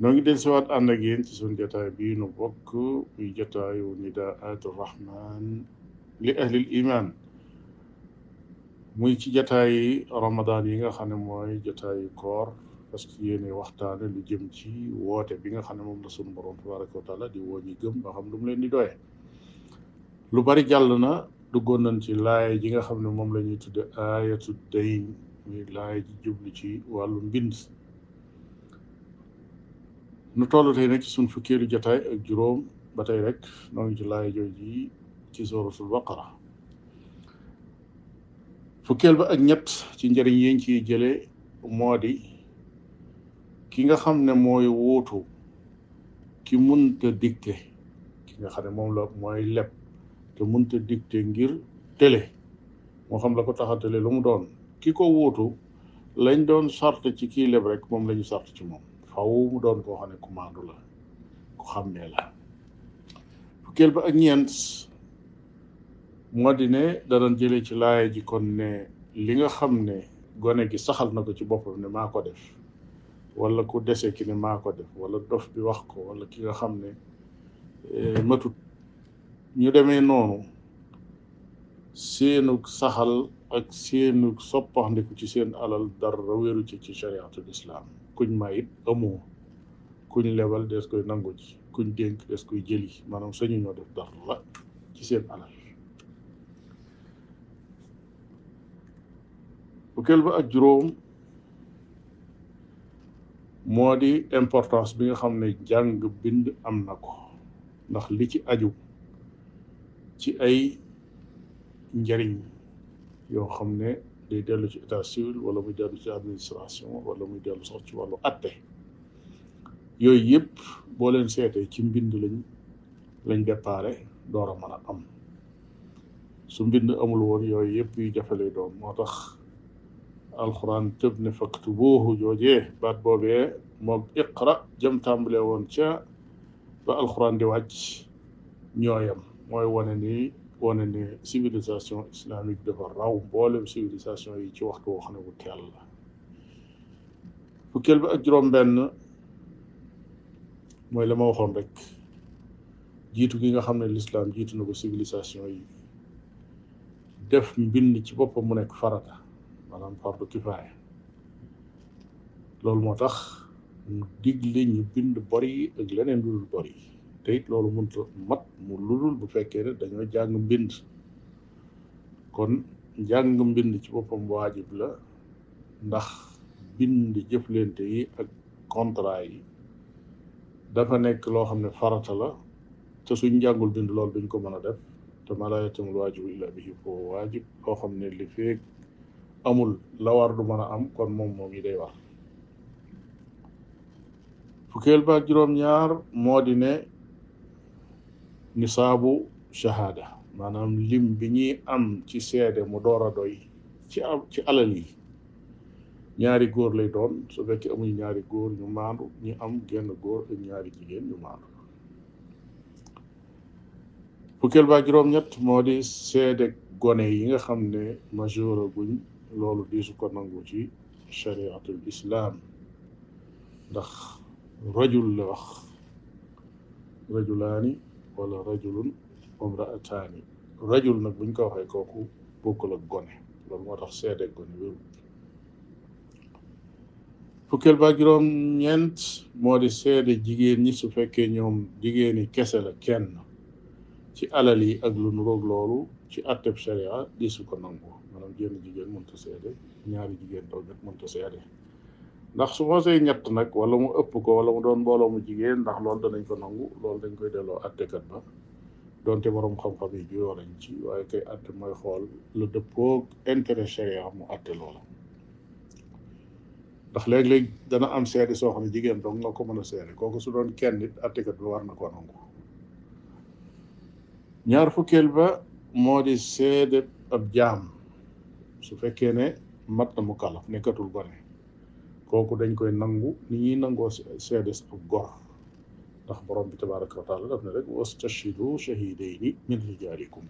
noo ngi del siwaat ànd ak yéen ci suñ jataay bii nu bokk muy jataayu nidaatu rahman li ahlil iman muy ci jataayi ramadan yi nga xam ne mooy jataayi koor parce que yéene waxtaane lu jëm ci woote bi nga xam ne moom la suñu borom tabaraka wa taala di woo ñi gëm ba xam lu mu leen di doye lu bari jàll na duggoon nañ ci laay ji nga xam ne moom la ñuy tudde aayatu dayn muy laay ji jublu ci wàllu mbind nu toll tey nag ci suñ fukkeelu jotaay ak juróom ba tey rek noo ngi ci laay jooju yi ci suratul baqara fukkeel ba ak ñett ci njëriñ yéen ciy jële moo di ki nga xam ne mooy wuutu ki munta dicté ki nga xam ne moom la mooy leb te munta dicté ngir télé moo xam la ko tax a télé lu mu doon ki ko wuutu lañ doon sart ci kii leb rek moom la ñu sart ci moom faw mu doon koo xam ne ku maandu la ku xàmmee la fukkeel ba ak ñeent moo di ne danañ jëlee ci laaya ji kon ne li nga xam ne gone gi saxal na ko ci boppam ne maa ko def wala ku dese ki ne maa ko def wala dof bi wax ko wala ki nga xam ne eh, matut ñu demee noonu seenug saxal ak seenug soppaxndiku ci seen alal dara wéru ci ci chariatul islam kuñ mayit amoo kuñ lebal des koy nangu ji kuñ dénk des koy jëli maanaam sañu ñoo def dara ci seen alal fukkeel ba ak juróom moo di importance bi nga xam ne jàng bind am na ko ndax li ci aju ci ay njariñ yoo xam ne day dellu ci état civil wala muy dellu ci administration wala muy dellu sax ci wàllu atte yooyu yëpp boo leen seetee ci mbind lañ lañ déparé door a mën a am su mbind amul woon yooyu yëpp yu jafe lay doon moo tax alxuraan tëb ne faktubuuhu joojee baat boobee moom iqra jëm tàmbalee woon ca ba alxuraan di wàcc ñooyam mooy wane ni wane ne civilisation islamique dafa raw mboolem civilisation yi ci waxtu wax ne bu teel la fukkeel ba ak juróom-benn mooy la ma waxoon rek jiitu gi nga xam ne lislaam jiitu na ko civilisation yi def mbind ci boppam mu nekk farata maanaam fardu kifaaya loolu moo tax mu digle ñu bind bor yi ak leneen lu dul bor yi te it loolu mënut a mat mu lu dul bu fekkee ne dañoo jàng mbind kon jàng mbind ci boppam waajib la ndax bind jëflante yi ak contrat yi dafa nekk loo xam ne farata la te suñ jàngul bind loolu duñ ko mën a def te ma laa yatimul waajibu illa bihi foo waajib loo xam ne li feeg amul la war du mën a am kon moom moom yi day war fukkeel baak juróom-ñaar moo di ne nisaabu shahaada maanaam lim bi ñuy am ci seede mu door a doy ci am ci alal yi ñaari góor lay doon su fekkee amuñ ñaari góor ñu maandu ñu am genn góor ak ñaari jigéen ñu maandu fukkeel ba juróom-ñett moo di seede gone yi nga xam ne majeur guñ loolu diisu ko nangu ci chariatul islaam ndax rajul la wax rajulaani wala rajulun umraataani rajul nag buñ ko waxee kooku bokkul ak gone loolu moo tax seede gone wérul fukkeel ba juróom ñeent moo di seede jigéen ñi su fekkee ñoom jigéen yi kese la kenn ci alal yi ak lu nuroog loolu ci atteb sharia di su ko nangu maanaam jenn jigéen mënta seede ñaari jigéen doo jot mënta seede ndax su xosee ñett nag wala mu ëpp ko wala mu doon mbooloo mu jigéen ndax loolu danañ ko nangu loolu dañ koy delloo attekat ba donte borom xam-xam yi juyoo nañ ci waaye kay atte mooy xool lu dëppoog intérêt sharia mu atte loola ndax léeg-léeg dana am seede soo xam ne jigéen dong nga ko mën a seede kooku su doon kenn nit attekat bi war na ko nangu ñaar fukkeel ba moo di seede ab jaam su fekkee ne mat na mu kalaf nekkatul gone kooku dañ koy nangu ni ñuy nangoo seede sa ab gor ndax borom bi tabaraka wa taala daf ne rek wastashhidu shahidayni min rijalikum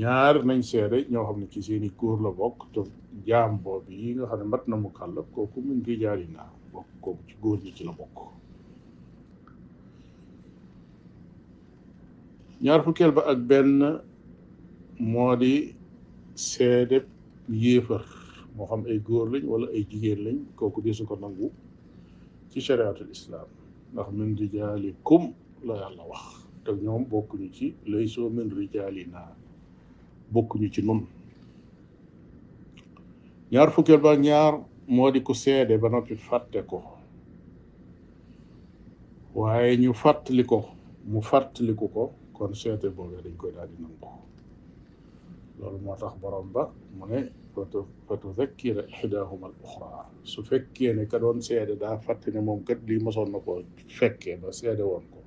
ñaar nañ seede ñoo xam ne ci seeni góor la bokk te jaam boobu yi nga xam ne mat na mu kàllaf kooku mu ngi jaari naa bokk kooku ci góor ñi ci la bokk ñaar fukkeel ba ak benn moo di seede yéefar moo xam ay góor lañ wala ay jigéen lañ kooku desu ko nangu ci chariatul islam ndax min rijaalikum la yàlla wax te ñoom bokkuñu ci lay soo min rijaalina bokkuñu ci nun ñaar fukkeel ba ñaar moo di ku seede ba noppi fàtte ko waaye ñu fàttali ko mu fàttaliku ko kon seete boobee dañ koy daal di nangu loolu moo tax borom ba mu ne fa tuzakkira ihdaahuma al uxra su fekkee ne ka doon seede daa fàtte ne moom kat lii mosoon na koo fekkee ba seede woon ko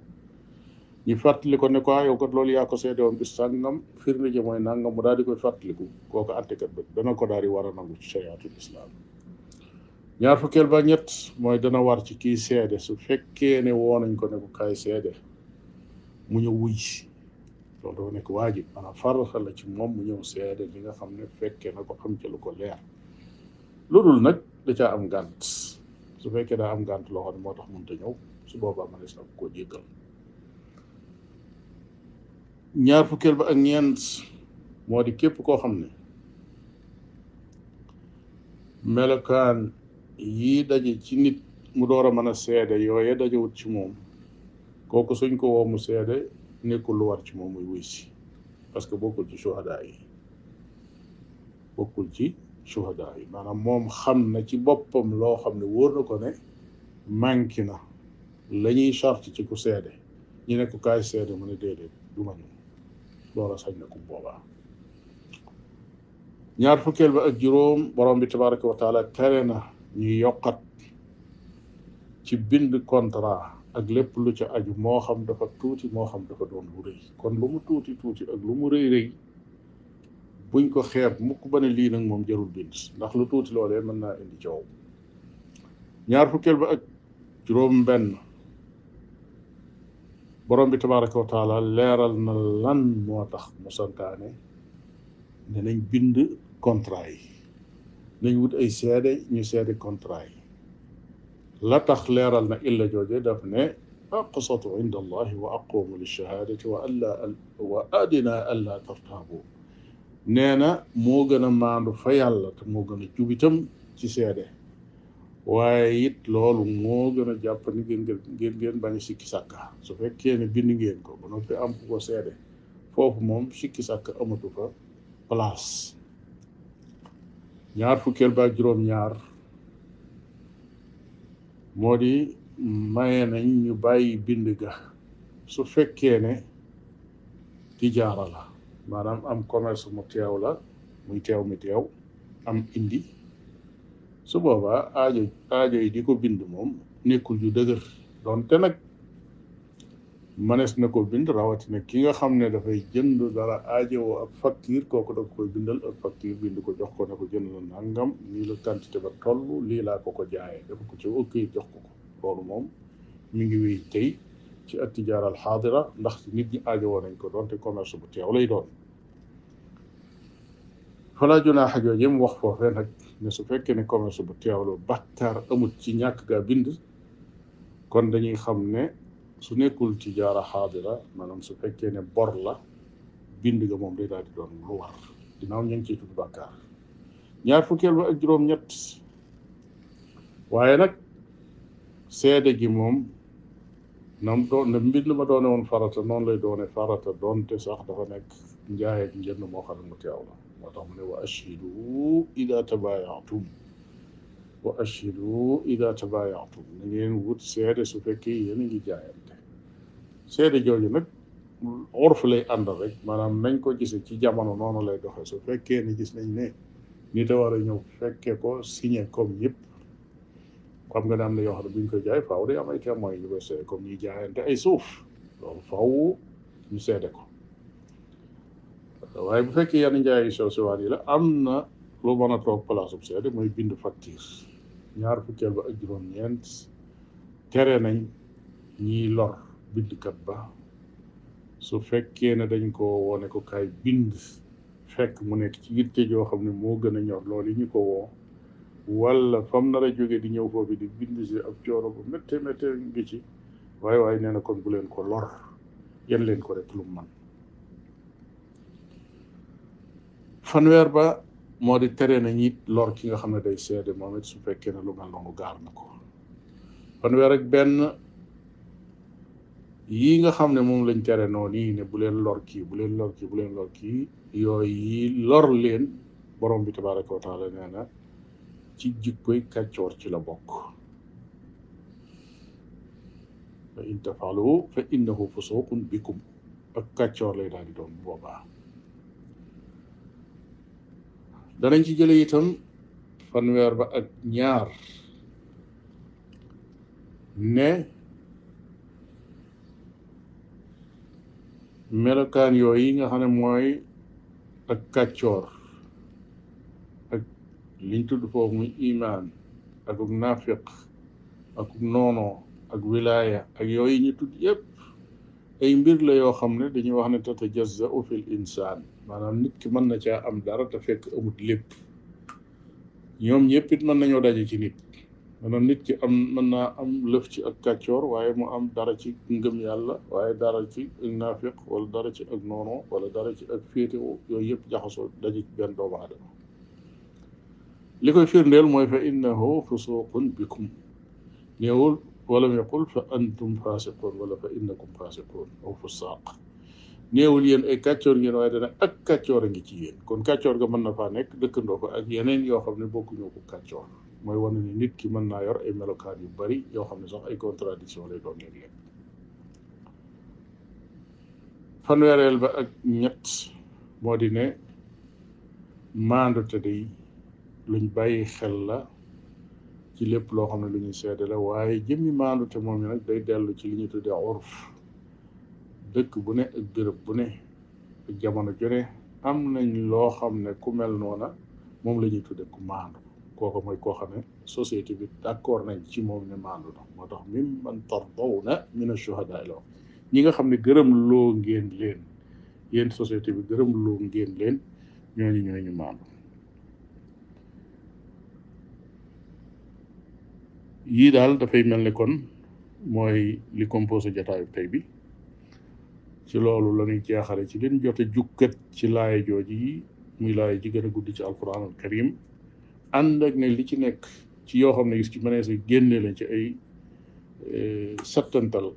ñu fàttali ko ne ko ah, yow kat loolu yaa ko seede woon bis sàngam firnde ji mooy nangam mu daal di koy fàttaliku kooku àttekat ba dana ko daal di war a nangu ci shariatul islam ñaar fukkeel ba ñett mooy dana war ci kii seede su fekkee ne woo nañ ko ne ko kaay seede mu ñëw wuy si loolu dafa nekk waajib maanaam farata la ci moom mu ñëw seede li nga xam ne fekkee na ko am ci lu ko leer lu dul nag da caa am gànt su fekkee daa am gànt loo xam ne moo tax mënta ñëw su boobaa mënees na koo jéggal ñaar fukkeel ba ak ñeent moo di képp koo xam ne melokaan yii daje ci nit mu door a mën a seede yooye dajewut ci moom kooku suñ ko woo mu seede nekkul lu war ci moom muy wuy si parce que bokkul ci suhadaa yi bokkul ci shuhada yi maanaam moom xam na ci boppam loo xam ne wóor na ko ne manqué na la ñuy charte ci ku seede ñu ne ko kaay seede mu ne déedéet du ma ñëw loola sañ na ku boobaa ñaar fukkeel ba ak juróom borom bi tabaraka wa taala tere na ñu yokkat ci bind contrat ak lépp lu ca aju moo xam dafa tuuti moo xam dafa doon lu rëy kon lu mu tuuti tuuti ak lu mu rëy rëy buñ ko xeeb mukk ba ne lii nag moom jarul bind ndax lu tuuti loolee mën naa indi coow ñaar fukkeel ba ak juróom benn borom bi tabaraka wa taala leeral na lan moo tax mu santaane ne nañ bind contrat yi nañ wut ay seede ñu seede contrat yi la tax leeral na illa jooje daf ne aqsatu inda allahi wa aqumu lilshahadati wa alla wa adina an la tartaabu nee na moo gën a maandu fa yàlla te moo gën a jub itam ci seede waaye it loolu moo gën a jàpp ni ngeen ngeen ngeen bañ a sikki sàkka su fekkee ne bind ngeen ko ba noppi am ku ko seede foofu moom sikki sàkka amatu fa place ñaar fukkeel ba juróom-ñaar moo di maye nañ ñu bàyyi bind ga su fekkee ne tijaara la maanaam am commerce mu teew la muy teew mi teew am indi su boobaa aajo aajo yi di ko bind moom nekkul yu dëgër doonte nag mënees na ko bind rawatina ki nga xam ne dafay jënd dara aajowoo ab facture kooku da koy bindal ab facture bind ko jox ko ne ko jënd na nangam lii la quantité ba toll lii laa ko ko jaayee def ko ci ok jox ko ko loolu moom mi ngi wéy tey ci at tijaara al xaadira ndax nit ñi aajowoo nañ ko doonte commerce bu teew lay doon falaa junaaxa jooje mu wax foofee nag ne su fekkee ne commerce bu teewlu bàkkaar amut ci ñàkk gaa bind kon dañuy xam ne su nekkul ci jaara xaadira maanaam su fekkee ne bor la bind nga moom day daal di doon lu war ginnaaw ñu ngi ciy tudd bàkkaar ñaar fukkeel ba ak juróom-ñett waaye nag seede gi moom nam doon na mbind ma doone woon farata noonu lay doone farata doonte sax dafa nekk njaay ak njënd moo xam ne mu teew la moo tax mu ne wa ashhidu ida tabayatum wa ashidu ida tabayatum na ngeen wut seede su fekkee yéen a ngi jaayante seede jooju nag orf lay àndal rek maanaam nañ ko gise ci jamono noonu lay doxee su fekkee ni gis nañ ne nit a war a ñëw fekkee ko signé comme yëpp xam nga ne am na yoo xam ne bu ñu koy jaay faaw day am ay témoins yu koy seede comme ñuy jaayante ay suuf loolu faaw ñu seede ko waaye bu fekkee yenn njaay yu sew sewaat yi la am na lu mën a toog place bu seede mooy bind facture ñaar fukkeel ba ak juróom-ñeent tere nañ ñiy lor bindkat ba su fekkee ne dañ ko wone ko kaay bind fekk mu nekk ci yitte joo xam ne moo gën a ñor loolu yi ñu ko woo wala fam nar a jóge di ñëw foofu di bind si ab coono bu métte métte ngi ci waaye waaye nee na kon bu leen ko lor yan leen ko rek lu man fanweer ba moo di tere na ñit lor ki nga xam ne day seede moom it su fekkee ne lu mel noonu gaar na ko fanweer ak benn yi nga xam ne moom lañ tere noonu yi ne bu leen lor kii bu leen lor kii bu leen lor kii yooyu yi lor leen borom bi tabaraka wa taala nee na ci jikkoy kàccoor ci la bokk fa in tafalu fa innahu fusuqun bikum ak kàccoor lay daal di doon boobaa danañ ci jële itam fanweer ba ak ñaar ne melokaan yooyu yi nga xam ne mooy ak kàccoor ak liñ tudd foofu muy imaan ak ug naafiq ak ug noonoo ak wilaaya ak yooyu ñu tudd yépp ay mbir la yoo xam ne dañuy wax ne tatajazau fil insaan maanaam nit ki mën na caa am dara te fekk amut lépp ñoom ñëpp it mën nañoo daje ci nit maanaam nit ki am mën naa am lëf ci ak kàccoor waaye mu am dara ci ngëm yàlla waaye dara ci ak naafiq wala dara ci ak noono wala dara ci ak féetewu yooyu yëpp jaxasoo daje ci benn doomu aadama li koy firndeel mooy fa innahu fusuqun bikum néewul walam yaqul fa antum fasiqun wala fa innakum fasiqun aw fusaq néewul yéen ay kàccoor ngeen waaye dana ak kàccoor a ngi ci yéen kon kàccoor ga mën na faa nekk dëkkandoo ko ak yeneen yoo xam ne bokkuñoo ko kàccoor mooy wane ni nit ki mën naa yor ay melokaan yu bari yoo xam ne sax ay contradiction lay doon léeg-léeg fanweereel ba ak ñett moo di ne maandu te day luñ bàyyi xel la ci lépp loo xam ne lu ñuy seede la waaye jëmmi maandute moom yi nag day dellu ci li ñu tuddee urf dëkk bu ne ak béréb bu ne ak jamono ju ne am nañ loo xam ne ku mel noona moom la ñuy tudde ku maandu kooku mooy koo xam ne société bi d'accord nañ ci moom ne maandu na moo tax mim man tardawna mina shuhadaa la ñi nga xam ne gërëm loo ngeen leen yéen société bi gërëm loo ngeen leen ñooñu ñooy ñu maandu yii daal dafay mel ni kon mooy li composé jataayu tey bi ci loolu la ñuy jeexale ci leen jote jukkat ci laaya jooji yi muy laaya ji gën a gudd ci alquran al karim ànd ak ne li ci nekk ci yoo xam ne gis ci mënees a génne lañ ci ay settantal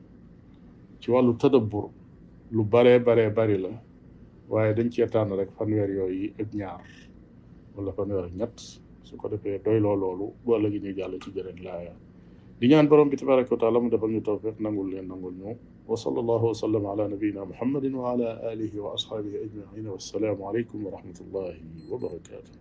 ci wàllu tadabbur lu baree baree bari la waaye dañ cee tànn rek fanweer yooyu ak ñaar wala fanweer ak ñett su ko defee doy loo loolu bu ëllëgi ñu jàll ci jëreen laaya di ñaan borom bi tabaraka wa taala mu defal ñu tawfiq nangul leen nangul ñu wa sallallahu wa sallam ala nabiyina muhammadin wa ala alihi wa ashabihi ajmain wassalaamu alaykum wa rahmatullahi wa barakatuh